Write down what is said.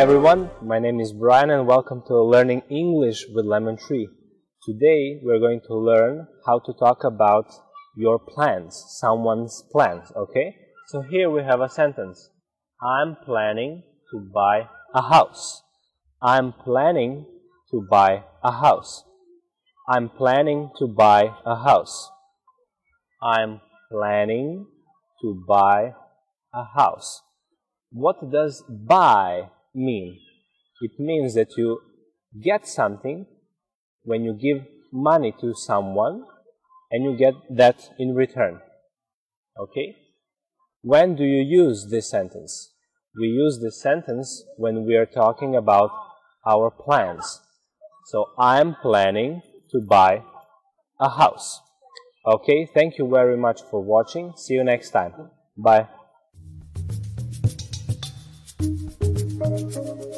everyone, my name is Brian and welcome to Learning English with Lemon Tree. Today we're going to learn how to talk about your plans, someone's plans, okay? So here we have a sentence. I'm planning to buy a house. I'm planning to buy a house. I'm planning to buy a house. I'm planning to buy a house. What does buy mean? It means that you get something when you give money to someone and you get that in return. Okay? When do you use this sentence? We use this sentence when we are talking about our plans. So I'm planning to buy a house. Okay, thank you very much for watching. See you next time. Bye. thank you